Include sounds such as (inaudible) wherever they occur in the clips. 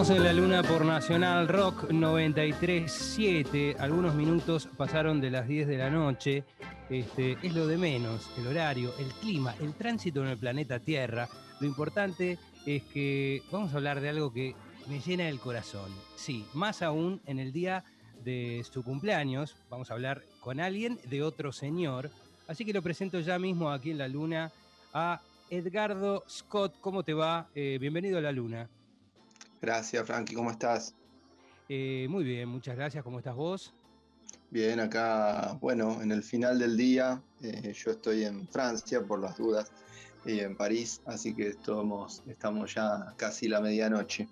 Entramos en la luna por Nacional Rock 93.7. Algunos minutos pasaron de las 10 de la noche. Este, es lo de menos, el horario, el clima, el tránsito en el planeta Tierra. Lo importante es que vamos a hablar de algo que me llena el corazón. Sí, más aún en el día de su cumpleaños. Vamos a hablar con alguien de otro señor. Así que lo presento ya mismo aquí en la luna a Edgardo Scott. ¿Cómo te va? Eh, bienvenido a la luna. Gracias, Frankie, ¿cómo estás? Eh, muy bien, muchas gracias. ¿Cómo estás vos? Bien, acá, bueno, en el final del día, eh, yo estoy en Francia por las dudas y en París, así que estamos, estamos ya casi la medianoche.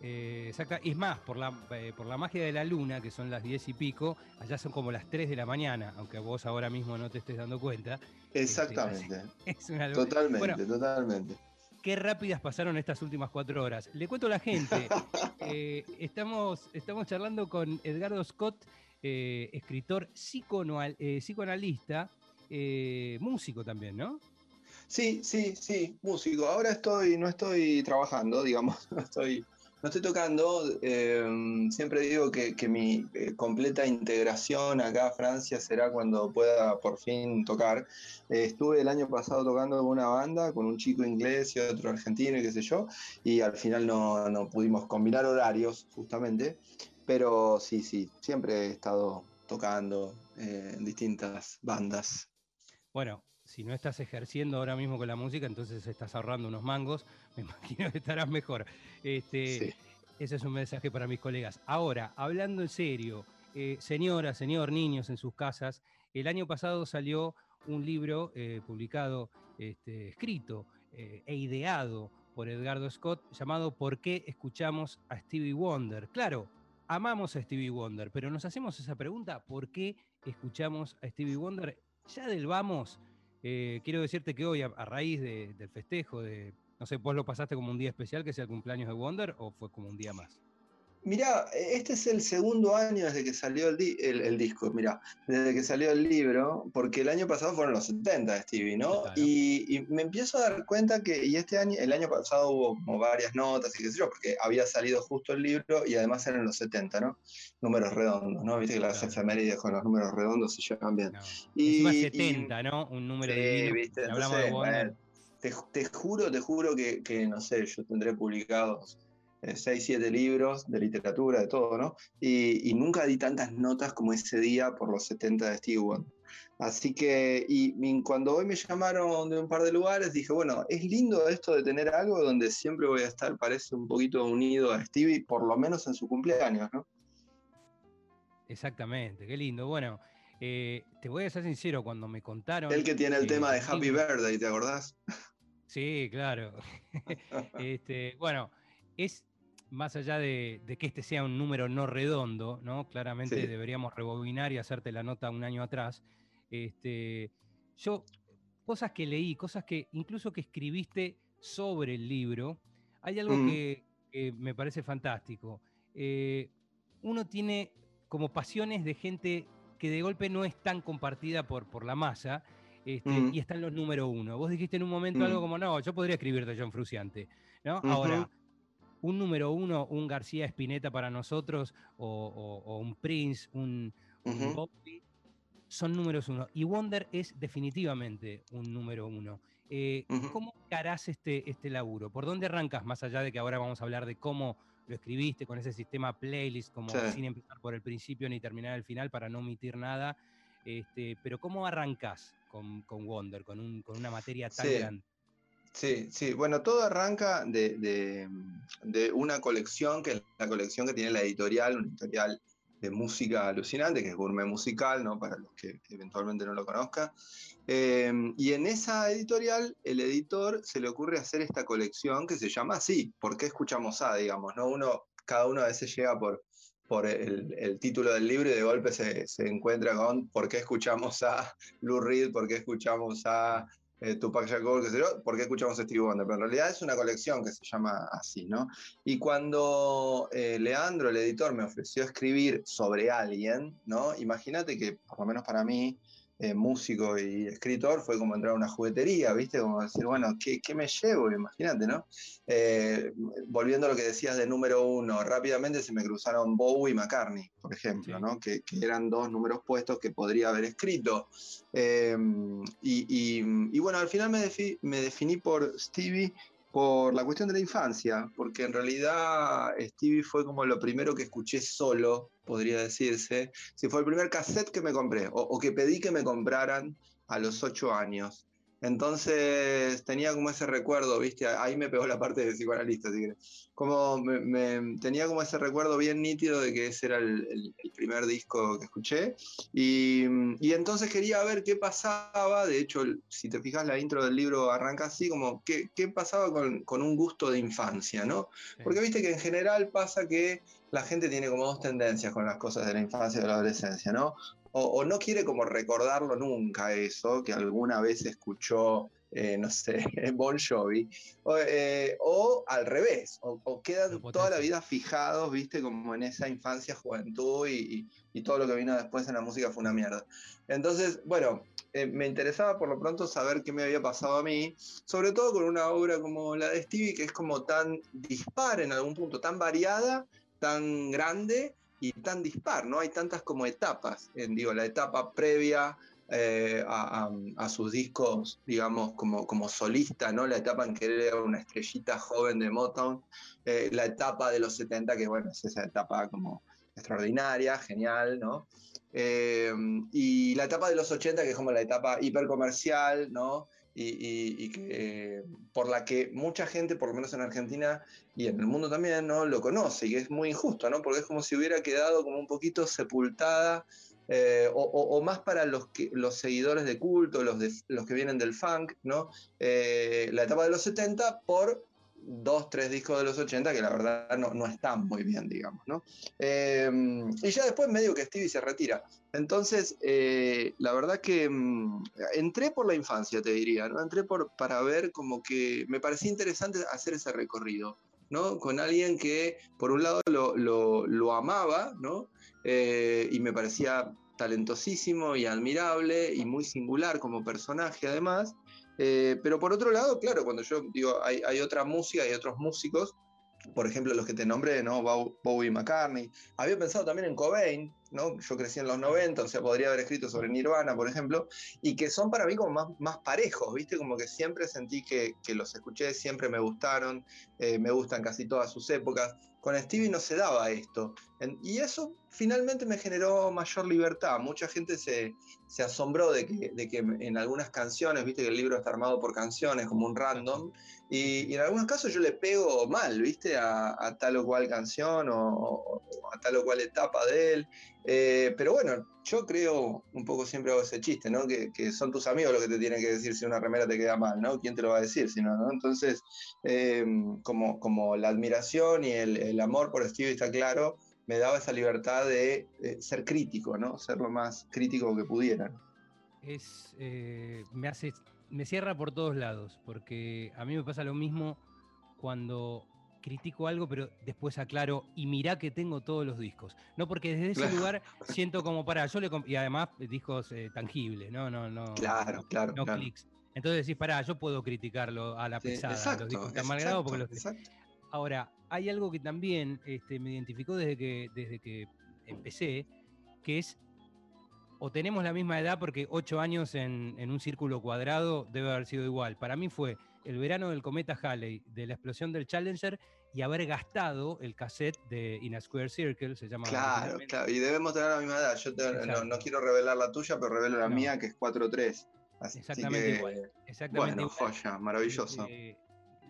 Eh, es más, por la, por la magia de la luna, que son las diez y pico, allá son como las 3 de la mañana, aunque vos ahora mismo no te estés dando cuenta. Exactamente. (laughs) totalmente, totalmente qué rápidas pasaron estas últimas cuatro horas. Le cuento a la gente, (laughs) eh, estamos, estamos charlando con Edgardo Scott, eh, escritor eh, psicoanalista, músico también, ¿no? Sí, sí, sí, músico. Ahora estoy, no estoy trabajando, digamos, (laughs) estoy no estoy tocando, eh, siempre digo que, mi eh, completa integración acá a Francia será cuando pueda por fin tocar. Eh, estuve el año pasado tocando con una banda, con un chico inglés y otro argentino y qué sé yo, y al final no, no pudimos combinar horarios justamente, pero sí, sí, siempre he estado tocando en distintas bandas. Bueno, si no estás ejerciendo ahora mismo con la música, entonces estás ahorrando unos mangos, (laughs) me imagino que estarás mejor. Este, Ese es un mensaje para mis colegas. Ahora, hablando en serio, eh, señora, señor, niños en sus casas, el año pasado salió un libro eh, publicado, este, escrito eh, e ideado por Edgardo Scott llamado ¿Por qué escuchamos a Stevie Wonder? Claro, amamos a Stevie Wonder, pero nos hacemos esa pregunta, ¿por qué escuchamos a Stevie Wonder? Ya del vamos, eh, quiero decirte que hoy, a, raíz del festejo, de, no sé, vos lo pasaste como un día especial, que sea el cumpleaños de Wonder, o fue como un día más? Mirá, este es el segundo año desde que salió el, disco, mirá, desde que salió el libro, porque el año pasado fueron los 70 de Stevie, ¿no? Y, me empiezo a dar cuenta que, y este año, el año pasado hubo como varias notas y qué sé yo, porque había salido justo el libro y además eran los 70, ¿no? Números redondos, ¿no? Viste que las efemérides con los números redondos se llevan bien. Y, más 70, ¿no? Un número de ¿viste? Hablamos de te, juro, te juro que, que, no sé, yo tendré publicados 6, eh, 7 libros de literatura, de todo, ¿no? Y, nunca di tantas notas como ese día por los 70 de Steve Wonder. Así que, y, cuando hoy me llamaron de un par de lugares, dije, bueno, es lindo esto de tener algo donde siempre voy a estar, parece un poquito unido a Stevie, por lo menos en su cumpleaños, ¿no? Exactamente, qué lindo. Bueno, eh, te voy a ser sincero, cuando me contaron... El que tiene el tema de Happy Birthday, ¿te acordás? Sí, claro. (laughs) este, bueno, es más allá de, que este sea un número no redondo, ¿no? Claramente deberíamos rebobinar y hacerte la nota un año atrás. Este, yo, cosas que leí, cosas que incluso que escribiste sobre el libro, hay algo que, me parece fantástico. Eh, uno tiene como pasiones de gente que de golpe no es tan compartida por, por la masa, este, y están los número uno. Vos dijiste en un momento algo como, no, yo podría escribir de John Fruciante, ¿no? Ahora, un número uno, un García Espineta para nosotros, o, un Prince, un, Bobby, son números uno. Y Wonder es definitivamente un número uno. Eh, ¿Cómo harás este, este laburo? ¿Por dónde arrancas? Más allá de que ahora vamos a hablar de cómo lo escribiste con ese sistema playlist, como sin empezar por el principio ni terminar el final para no omitir nada. Este, pero ¿cómo arrancas con, con Wonder, con, un, con, una materia tan grande? Sí, sí, bueno, todo arranca de, una colección, que es la colección que tiene la editorial, una editorial de música alucinante, que es Gourmet Musical, ¿no? para los que eventualmente no lo conozcan. Em, y en esa editorial, el editor se le ocurre hacer esta colección que se llama así, ¿por qué escuchamos A? Digamos, ¿no? Uno, cada uno a veces llega por, por el, título del libro y de golpe se, se, encuentra con por qué escuchamos a Lou Reed, por qué escuchamos a eh, Tupac Shakur, qué sé yo, ¿por qué escuchamos Stevie Wonder? Pero en realidad es una colección que se llama así, ¿no? Y cuando eh, Leandro, el editor, me ofreció escribir sobre alguien, ¿no? Imagínate que, por lo menos para mí, eh, músico y escritor, fue como entrar a una juguetería, ¿viste? Como decir, bueno, ¿qué, me llevo? Imagínate, ¿no? Eh, volviendo a lo que decías de número uno, rápidamente se me cruzaron Bowie y McCartney, por ejemplo, ¿no? Que, eran dos números puestos que podría haber escrito. Eh, y, bueno, al final me, me definí por Stevie por la cuestión de la infancia, porque en realidad Stevie fue como lo primero que escuché solo, podría decirse. Si fue el primer cassette que me compré, o, que pedí que me compraran a los ocho años. Entonces tenía como ese recuerdo, ¿viste? Ahí me pegó la parte de psicoanalista, así que como me, tenía como ese recuerdo bien nítido de que ese era el, primer disco que escuché. Y, entonces quería ver qué pasaba, de hecho, si te fijas la intro del libro arranca así, como qué, qué pasaba con, con, un gusto de infancia, ¿no? Porque viste que en general pasa que la gente tiene como dos tendencias con las cosas de la infancia y de la adolescencia, ¿no? o, no quiere como recordarlo nunca eso, que alguna vez escuchó, eh, no sé, (laughs) Bon Jovi, o, eh, al revés, o, quedan toda la vida fijados, viste, como en esa infancia, juventud y, todo lo que vino después en la música fue una mierda. Entonces, bueno, eh, me interesaba por lo pronto saber qué me había pasado a mí, sobre todo con una obra como la de Stevie, que es como tan dispar en algún punto, tan variada, tan grande y tan dispar, ¿no? Hay tantas como etapas, en, digo, la etapa previa eh, a, sus discos, digamos, como, como solista, ¿no? La etapa en que era una estrellita joven de Motown, eh, la etapa de los 70, que bueno, es esa etapa como extraordinaria, genial, ¿no? Eh, y la etapa de los 80, que es como la etapa hipercomercial, ¿no? y, que, por la que mucha gente, por lo menos en Argentina y en el mundo también, ¿no? lo conoce y es muy injusto, ¿no? porque es como si hubiera quedado como un poquito sepultada eh, o, más para los, los seguidores de culto, los, los que vienen del funk, ¿no? Eh, la etapa de los 70 por dos, tres discos de los 80 que la verdad no, no están muy bien, digamos, ¿no? Em, y ya después medio que Stevie se retira. Entonces, eh, la verdad que mm, entré por la infancia, te diría, ¿no? Entré por, para ver como que me parecía interesante hacer ese recorrido, ¿no? Con alguien que, por un lado, lo, lo, amaba, ¿no? Eh, y me parecía talentosísimo y admirable y muy singular como personaje además, eh, pero por otro lado, claro, cuando yo digo, hay, hay otra música, hay otros músicos, por ejemplo, los que te nombré, ¿no? Bowie McCartney. Había pensado también en Cobain, ¿no? Yo crecí en los 90, o sea, podría haber escrito sobre Nirvana, por ejemplo, y que son para mí como más, más parejos, ¿viste? Como que siempre sentí que, que los escuché, siempre me gustaron, eh, me gustan casi todas sus épocas. Con Stevie no se daba esto. Y eso finalmente me generó mayor libertad. Mucha gente se, se asombró de que, de que, en algunas canciones, viste que el libro está armado por canciones, como un random, y, en algunos casos yo le pego mal, viste, a, tal o cual canción o, a tal o cual etapa de él. Eh, pero bueno, yo creo, un poco siempre hago ese chiste, ¿no? Que, son tus amigos los que te tienen que decir si una remera te queda mal, ¿no? ¿Quién te lo va a decir si no, Entonces, em, como, como la admiración y el, amor por Steve está claro, me daba esa libertad de, ser crítico, ¿no? Ser lo más crítico que pudiera. Es, eh, me hace, me cierra por todos lados, porque a mí me pasa lo mismo cuando critico algo, pero después aclaro y mirá que tengo todos los discos. No, porque desde ese lugar (laughs) siento como para, yo le y además discos eh, tangibles, no, no, no. Claro, claro. No clics. Entonces decís, pará, yo puedo criticarlo a la pesada, los discos están mal grabados porque los. Ahora, hay algo que también este, me identificó desde que, desde que empecé, que es o tenemos la misma edad porque ocho años en, en, un círculo cuadrado debe haber sido igual. Para mí fue el verano del cometa Halley, de la explosión del Challenger y haber gastado el cassette de In a Square Circle, se llama. Claro, claro, y debemos tener la misma edad. Yo no, quiero revelar la tuya, pero revelo la mía, que es 4-3. Exactamente igual. Exactamente bueno, joya, maravilloso. Este,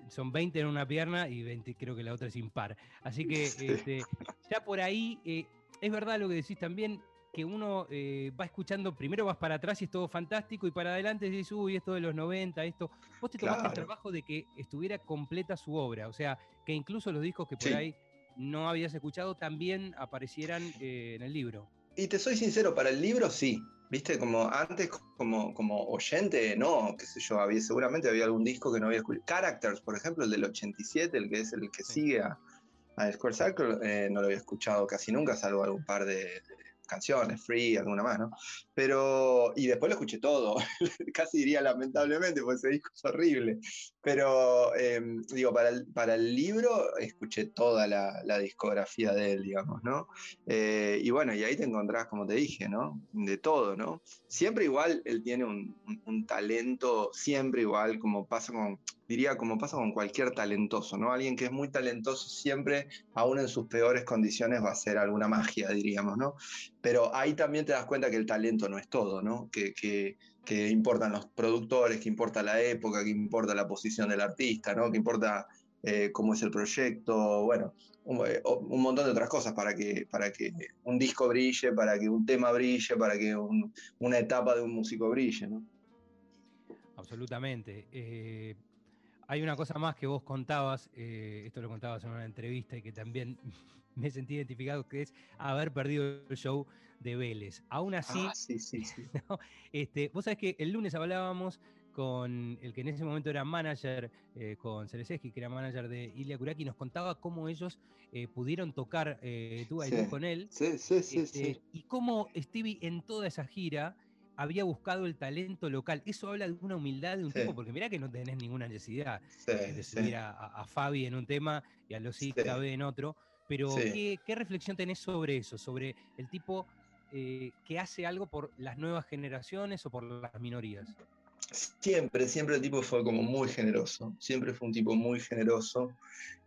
son 20 en una pierna y 20 creo que la otra es impar. Así que (laughs) este, ya por ahí, eh, es verdad lo que decís también, que uno eh, va escuchando, primero vas para atrás y es todo fantástico, y para adelante dices, uy, esto de los 90, esto. Vos te tomaste el trabajo de que estuviera completa su obra, o sea, que incluso los discos que por ahí no habías escuchado también aparecieran eh, en el libro. Y te soy sincero, para el libro sí. Viste, como antes, como, como oyente, no, qué sé yo, había, seguramente había algún disco que no había escuchado. Characters, por ejemplo, el del 87, el que es el que sigue a, Square Circle, eh, no lo había escuchado casi nunca, salvo algún par de, canciones, Free, alguna más, ¿no? Pero, y después lo escuché todo, (laughs) casi diría lamentablemente, porque ese disco es horrible. Pero, em, digo, para el, para el libro escuché toda la, discografía de él, digamos, ¿no? Eh, y bueno, y ahí te encontrás, como te dije, ¿no? De todo, ¿no? Siempre igual él tiene un, un talento, siempre igual, como pasa con diría como pasa con cualquier talentoso, ¿no? Alguien que es muy talentoso siempre, aún en sus peores condiciones, va a ser alguna magia, diríamos, ¿no? Pero ahí también te das cuenta que el talento no es todo, ¿no? Que, que, importan los productores, que importa la época, que importa la posición del artista, ¿no? Que importa eh, cómo es el proyecto, bueno, eh, un, montón de otras cosas para que, para que un disco brille, para que un tema brille, para que una etapa de un músico brille, ¿no? Absolutamente. Eh, hay una cosa más que vos contabas, eh, esto lo contabas en una entrevista y que también (laughs) me sentí identificado, que es haber perdido el show de Vélez. Aún así, ah, sí, sí, sí. (laughs) este, vos sabés que el lunes hablábamos con el que en ese momento era manager, eh, con Cereseski, que era manager de Ilya Kuraki, nos contaba cómo ellos eh, pudieron tocar tú y con él. Sí, sí, sí, este, Y cómo Stevie en toda esa gira había buscado el talento local. Eso habla de una humildad de un tipo, porque mirá que no tenés ninguna necesidad de subir a, Fabi en un tema y a los IKB en otro. Pero, ¿qué, reflexión tenés sobre eso? Sobre el tipo eh, que hace algo por las nuevas generaciones o por las minorías. Siempre, siempre el tipo fue como muy generoso. Siempre fue un tipo muy generoso.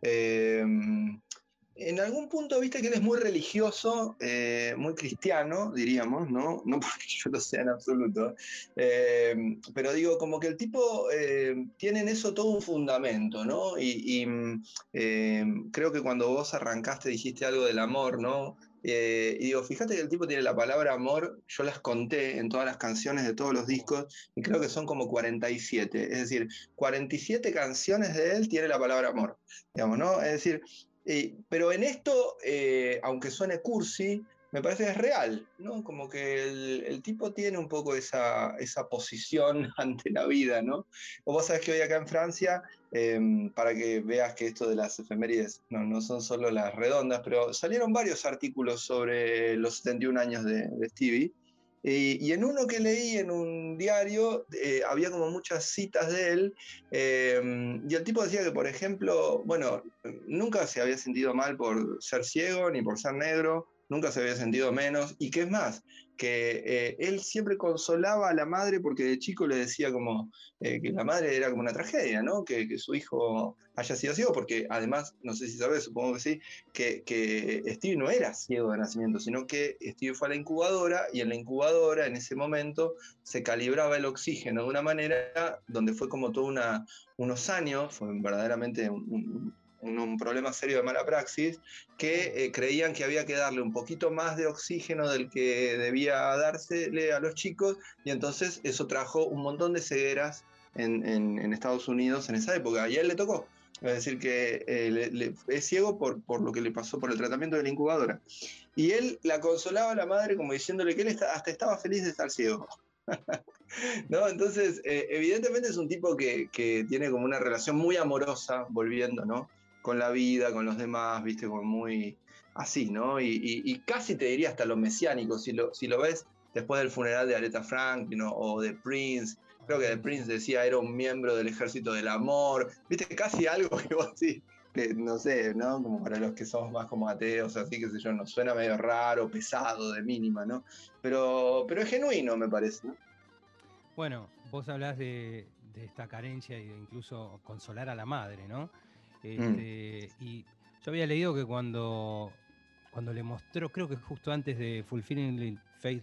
Eh, en algún punto viste que él es muy religioso, eh, muy cristiano, diríamos, ¿no? No (laughs) porque yo lo sea en absoluto, eh, pero digo, como que el tipo eh, tiene en eso todo un fundamento, ¿no? Y, creo que cuando vos arrancaste dijiste algo del amor, ¿no? y digo, fíjate que el tipo tiene la palabra amor, yo las conté en todas las canciones de todos los discos, y creo que son como 47, es decir, 47 canciones de él tiene la palabra amor, digamos, ¿no? Es decir, eh, pero en esto, eh, aunque suene cursi, me parece que es real, ¿no? Como que el, tipo tiene un poco esa, esa, posición (laughs) ante la vida, ¿no? O vos sabés que hoy acá en Francia, em, para que veas que esto de las efemérides no, no, son solo las redondas, pero salieron varios artículos sobre los 71 años de, de Stevie. Y, en uno que leí en un diario eh, había como muchas citas de él eh, y el tipo decía que, por ejemplo, bueno, nunca se había sentido mal por ser ciego ni por ser negro, nunca se había sentido menos y que es más, que eh, él siempre consolaba a la madre porque de chico le decía como eh, que la madre era como una tragedia, ¿no? Que, su hijo haya sido ciego, porque además, no sé si sabes, supongo que sí, que, que Steve no era ciego de nacimiento, sino que Steve fue a la incubadora y en la incubadora en ese momento se calibraba el oxígeno de una manera donde fue como todo unos años, fue verdaderamente un, problema serio de mala praxis, que eh, creían que había que darle un poquito más de oxígeno del que debía dársele a los chicos, y entonces eso trajo un montón de cegueras en, Estados Unidos en esa época, y a él le tocó. Es decir, que eh, es ciego por, por lo que le pasó por el tratamiento de la incubadora. Y él la consolaba a la madre como diciéndole que él hasta estaba feliz de estar ciego. (laughs) ¿No? Entonces, eh, evidentemente es un tipo que, que, tiene como una relación muy amorosa, volviendo, ¿no? Con la vida, con los demás, viste, como muy así, ¿no? Y, casi te diría hasta lo mesiánico, si lo, ves después del funeral de Aretha Franklin o de Prince, creo que de Prince decía era un miembro del ejército del amor, viste, casi algo que vos sí, que no sé, ¿no? Como para los que somos más como ateos, así que sé yo, nos suena medio raro, pesado, de mínima, ¿no? Pero, pero es genuino, me parece, Bueno, vos hablás de, esta carencia y de incluso consolar a la madre, ¿no? Mm. Este, y yo había leído que cuando, cuando le mostró, creo que justo antes de Fulfilling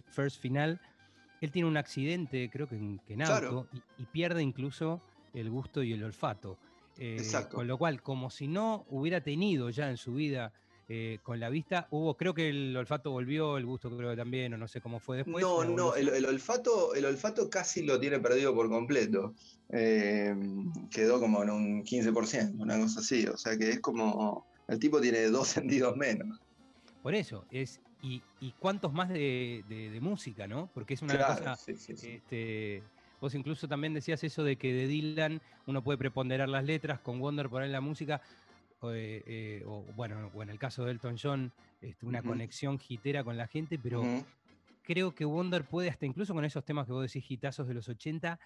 First Final, él tiene un accidente, creo que en, que auto, y, pierde incluso el gusto y el olfato. Eh, con lo cual, como si no hubiera tenido ya en su vida eh, con la vista, hubo, creo que el olfato volvió, el gusto creo que también, o no sé cómo fue después. No, no, el, olfato, el olfato casi lo tiene perdido por completo. Eh, quedó como en un 15%, una cosa así. O sea que es como, el tipo tiene dos (laughs) sentidos menos. Por eso, es, y, cuántos más de, música, ¿no? Porque es una cosa... Este, vos incluso también decías eso de que de Dylan uno puede preponderar las letras, con Wonder poner la música o bueno, o en el caso de Elton John, este, una conexión gitera con la gente, pero creo que Wonder puede, hasta incluso con esos temas que vos decís, hitazos de los 80,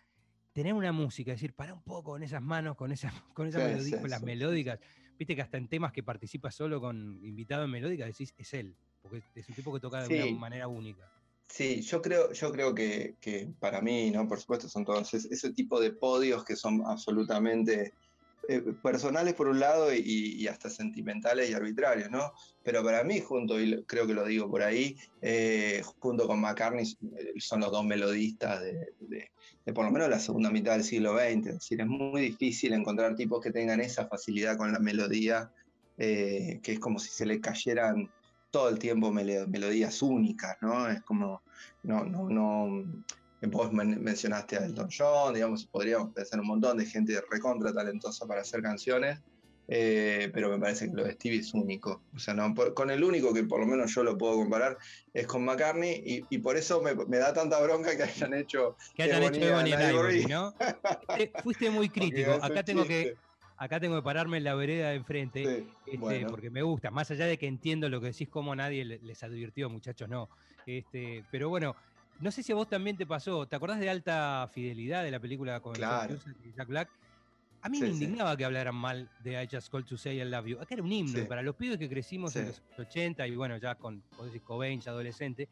tener una música, es decir, para un poco con esas manos, con, esas (laughs) con, esa con las melódicas. Viste que hasta en temas que participa solo con invitado en melódica decís, es él, porque es un tipo que toca de una manera única. Sí, yo creo, yo creo que, para mí, ¿no? Por supuesto, son todos ese tipo de podios que son absolutamente eh, personales por un lado y, hasta sentimentales y arbitrarios, ¿no? Pero para mí, junto, y creo que lo digo por ahí, eh, junto con McCartney eh, son los dos melodistas de, por lo menos la segunda mitad del siglo XX. Es decir, es muy difícil encontrar tipos que tengan esa facilidad con la melodía, que es como si se le cayeran todo el tiempo melodías únicas, ¿no? Es como, no, no, no, Vos mencionaste a Elton John, digamos, podríamos pensar un montón de gente recontra talentosa para hacer canciones, eh, pero me parece que lo de Stevie es único. O sea, no, con el único que por lo menos yo lo puedo comparar es con McCartney, y, por eso me, da tanta bronca que hayan hecho. Que hayan hecho Ebony Ivory, ¿no? (laughs) Fuiste muy crítico. Acá tengo que. Acá tengo que pararme en la vereda de enfrente, este, porque me gusta, más allá de que entiendo lo que decís, como nadie les advirtió, muchachos, no. Este, pero bueno, no sé si a vos también te pasó. ¿Te acordás de Alta Fidelidad de la película con Jack Black? A mí me indignaba que hablaran mal de I Just Call to Say I Love You. Acá era un himno. Para los pibes que crecimos en los 80 y bueno, ya con, Cobain, ya adolescente,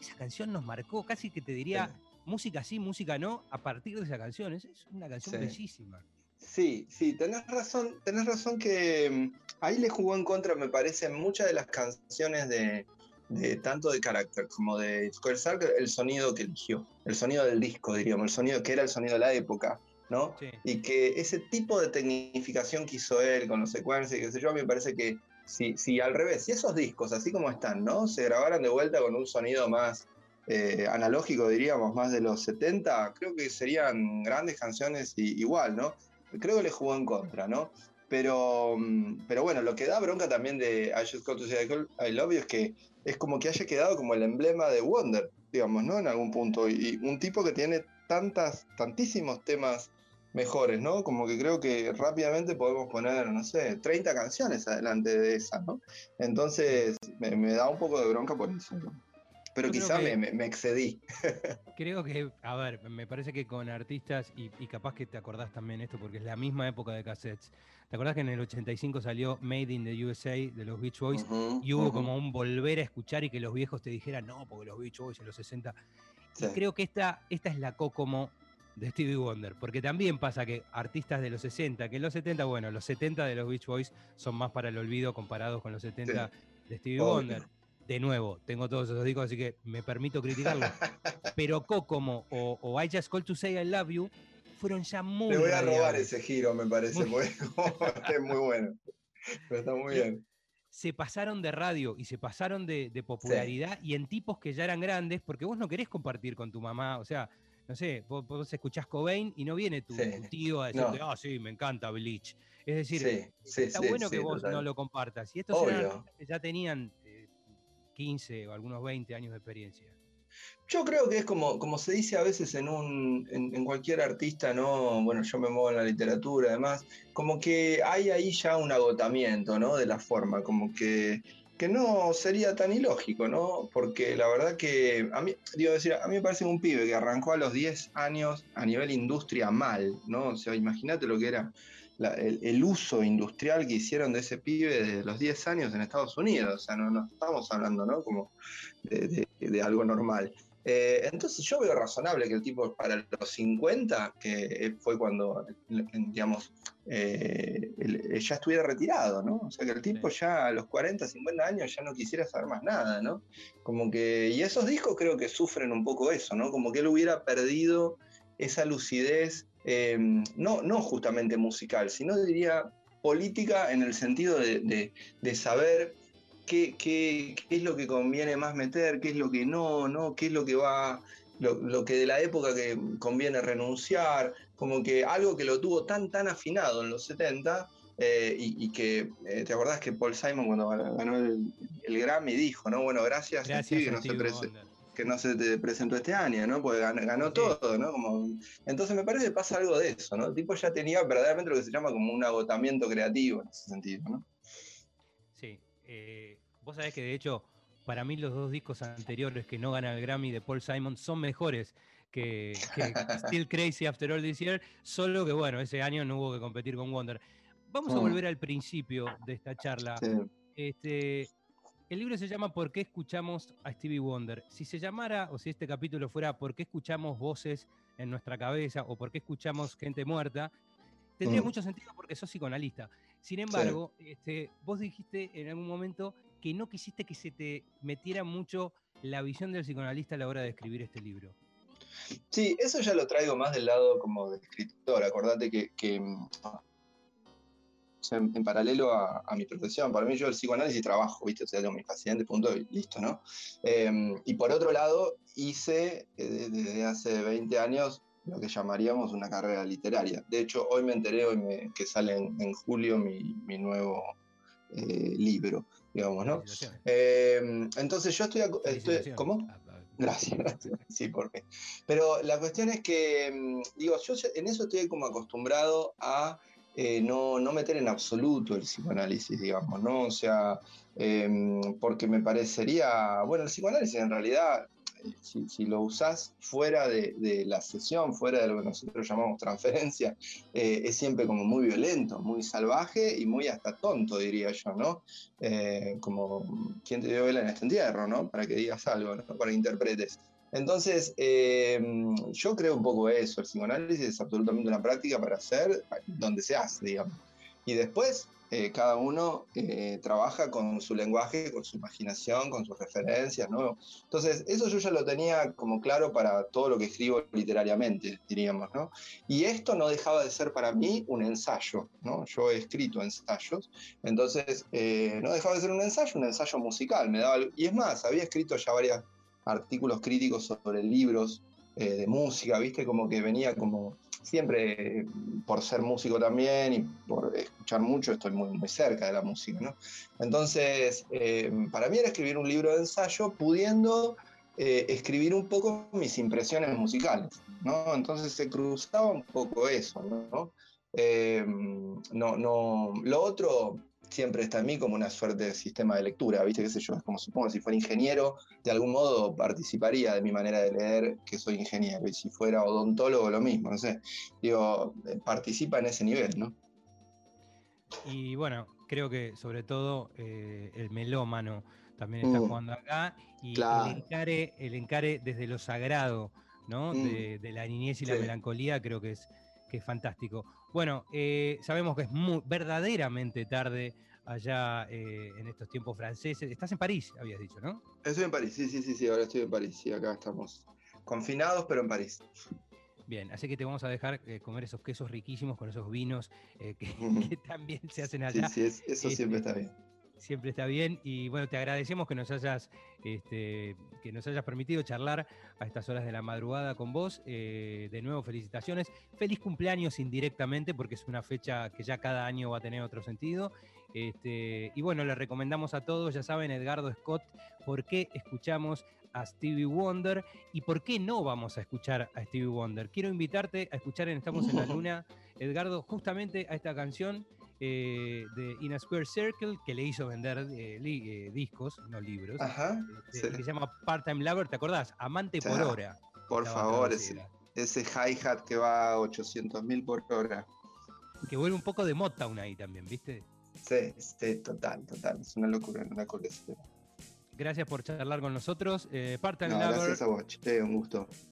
esa canción nos marcó. Casi que te diría música sí, música no, a partir de esa canción. Es, una canción bellísima. Sí, sí, tenés razón, tenés razón que mm, ahí le jugó en contra, me parece, muchas de las canciones de, de tanto de carácter como de Square Circle, el sonido que eligió, el sonido del disco, diríamos, el sonido que era el sonido de la época, ¿no? Y que ese tipo de tecnificación que hizo él con los secuencias, qué sé yo, a mí me parece que si, si al revés, si esos discos, así como están, ¿no? Se grabaran de vuelta con un sonido más eh, analógico, diríamos, más de los 70, creo que serían grandes canciones y, igual, ¿no? Creo que le jugó en contra, ¿no? Pero, mm, pero bueno, lo que da bronca también de I Just Got to Say I Love es que es como que haya quedado como el emblema de Wonder, digamos, ¿no? En algún punto. Y, un tipo que tiene tantas, tantísimos temas mejores, ¿no? Como que creo que rápidamente podemos poner, no sé, 30 canciones adelante de esa, ¿no? Entonces me, da un poco de bronca por eso, ¿no? Pero quizá me, excedí. (laughs) Creo que, a ver, me parece que con artistas, y, y, capaz que te acordás también esto, porque es la misma época de cassettes, ¿Te acordás que en el 85 salió Made in the USA de los Beach Boys? y hubo como un volver a escuchar y que los viejos te dijeran, no, porque los Beach Boys en los 60. Y creo que esta, esta es la Kokomo de Stevie Wonder, porque también pasa que artistas de los 60, que en los 70, bueno, los 70 de los Beach Boys son más para el olvido comparados con los 70 de Stevie Wonder. De nuevo, tengo todos esos discos, así que me permito criticarlo. (laughs) Pero Kokomo o, o I Just Call to Say I Love You fueron ya muy. Le voy a robar ese giro, me parece, muy... (laughs) es muy bueno. Pero está muy bien. Se pasaron de radio y se pasaron de, popularidad y en tipos que ya eran grandes, porque vos no querés compartir con tu mamá, o sea, no sé, vos, escuchás Cobain y no viene tu, tío a decirte, ah, sí, me encanta Bleach. Es decir, está bueno que vos no lo compartas. Y estos eran que ya tenían 15 eh, o algunos 20 años de experiencia. Yo creo que es como, como se dice a veces en, un, en, cualquier artista, ¿no? Bueno, yo me muevo en la literatura, además, como que hay ahí ya un agotamiento, ¿no? De la forma, como que, que no sería tan ilógico, ¿no? Porque la verdad que, a mí, digo, decir, a mí me parece un pibe que arrancó a los 10 años a nivel industria mal, ¿no? O sea, imagínate lo que era el, uso industrial que hicieron de ese pibe desde los 10 años en Estados Unidos. O sea, no, no estamos hablando, ¿no? Como de, de algo normal. Eh, entonces yo veo razonable que el tipo para los 50, que fue cuando, digamos, eh, ya estuviera retirado, ¿no? O sea, que el tipo ya a los 40, 50 años ya no quisiera saber más nada, ¿no? Como que, y esos discos creo que sufren un poco eso, ¿no? Como que él hubiera perdido esa lucidez, eh, no, no justamente musical, sino diría política en el sentido de, de saber qué, es lo que conviene más meter, qué es lo que no, ¿no? qué es lo que va, lo, que de la época que conviene renunciar, como que algo que lo tuvo tan, tan afinado en los 70. Eh, y, que, eh, ¿te acordás que Paul Simon cuando ganó el, Grammy dijo, no? Bueno, gracias, que nos que no se te presentó este año, ¿no? Porque ganó, todo, ¿no? Como, entonces me parece que pasa algo de eso, ¿no? El tipo ya tenía verdaderamente lo que se llama como un agotamiento creativo en ese sentido, ¿no? Sí. Eh, vos sabés que de hecho, para mí los dos discos anteriores que no ganan el Grammy de Paul Simon son mejores que, (laughs) Still Crazy After All This Year, solo que bueno, ese año no hubo que competir con Wonder. Vamos a mm. volver al principio de esta charla. Este, el libro se llama ¿Por qué escuchamos a Stevie Wonder? Si se llamara, o si este capítulo fuera ¿Por qué escuchamos voces en nuestra cabeza? o ¿Por qué escuchamos gente muerta? Tendría mm. mucho sentido porque sos psicoanalista. Sin embargo, este, vos dijiste en algún momento que no quisiste que se te metiera mucho la visión del psicoanalista a la hora de escribir este libro. Sí, eso ya lo traigo más del lado como de escritor. Acordate que, en, paralelo a, mi profesión, para mí yo el psicoanálisis trabajo, ¿viste? O sea, tengo mis pacientes, punto, y listo, ¿no? Em, y por otro lado, hice eh, desde hace 20 años lo que llamaríamos una carrera literaria. De hecho, hoy me enteré hoy que sale en, julio mi, nuevo eh, libro, digamos, ¿no? Em, entonces yo estoy, estoy ¿Cómo? Ah, Gracias, gracias. Sí, porque. Pero la cuestión es que, mm, digo, yo en eso estoy como acostumbrado a eh, no, no, meter en absoluto el psicoanálisis, digamos, ¿no? O sea, em, porque me parecería, bueno, el psicoanálisis en realidad si, lo usás fuera de, la sesión, fuera de lo que nosotros llamamos transferencia, eh, es siempre como muy violento, muy salvaje y muy hasta tonto, diría yo, ¿no? Eh, como, ¿quién te dio vela en este entierro, ¿no? Para que digas algo, ¿no? Para que interpretes. Entonces, eh, yo creo un poco eso, el psicoanálisis es absolutamente una práctica para hacer donde se hace, digamos. Y después, eh, cada uno eh, trabaja con su lenguaje, con su imaginación, con sus referencias, ¿no? Entonces, eso yo ya lo tenía como claro para todo lo que escribo literariamente, diríamos, ¿no? Y esto no dejaba de ser para mí un ensayo, ¿no? Yo he escrito ensayos, entonces eh, no dejaba de ser un ensayo, un ensayo musical, me daba... Y es más, había escrito ya varios artículos críticos sobre libros de música, ¿viste? Como que venía como siempre por ser músico también y por escuchar mucho, estoy muy, muy cerca de la música, ¿no? Entonces, eh, para mí era escribir un libro de ensayo pudiendo eh, escribir un poco mis impresiones musicales, ¿no? Entonces se cruzaba un poco eso. Eh, no, no, lo otro siempre está en mí como una suerte de sistema de lectura, ¿viste? ¿Qué sé yo? Es como supongo, si fuera ingeniero, de algún modo participaría de mi manera de leer que soy ingeniero, y si fuera odontólogo, lo mismo, no sé. Digo, eh, participa en ese nivel, ¿no? Y bueno, creo que sobre todo eh, el melómano también está mm. jugando acá, y el, encare, el encare desde lo sagrado, ¿no? Mm. De, la niñez y la melancolía, creo que es que es fantástico. Bueno, eh, sabemos que es muy, verdaderamente tarde allá eh, en estos tiempos franceses. Estás en París, habías dicho, ¿no? Estoy en París, sí, sí, sí, sí, ahora estoy en París, sí, acá estamos confinados, pero en París. Bien, así que te vamos a dejar eh, comer esos quesos riquísimos con esos vinos (laughs) que, también se hacen allá. Sí, sí, eso siempre está bien siempre está bien. Y bueno, te agradecemos que nos hayas, este, que nos hayas permitido charlar a estas horas de la madrugada con vos. Eh, de nuevo, felicitaciones. Feliz cumpleaños indirectamente, porque es una fecha que ya cada año va a tener otro sentido. Este, y bueno, le recomendamos a todos, ya saben, Edgardo Scott, por qué escuchamos a Stevie Wonder y por qué no vamos a escuchar a Stevie Wonder. Quiero invitarte a escuchar en Estamos en la (laughs) Luna, Edgardo, justamente a esta canción eh, de In a Square Circle que le hizo vender eh, eh, discos, no libros, este, que se llama Part-Time Lover, ¿te acordás? Amante por hora. Por favor, ese, ese hi-hat que va a 800 mil por hora. Que vuelve un poco de Motown ahí también, ¿viste? Sí, sí, total, total. Es una locura, una locura. Gracias por charlar con nosotros. Part-Time Lover. Gracias a vos, un gusto.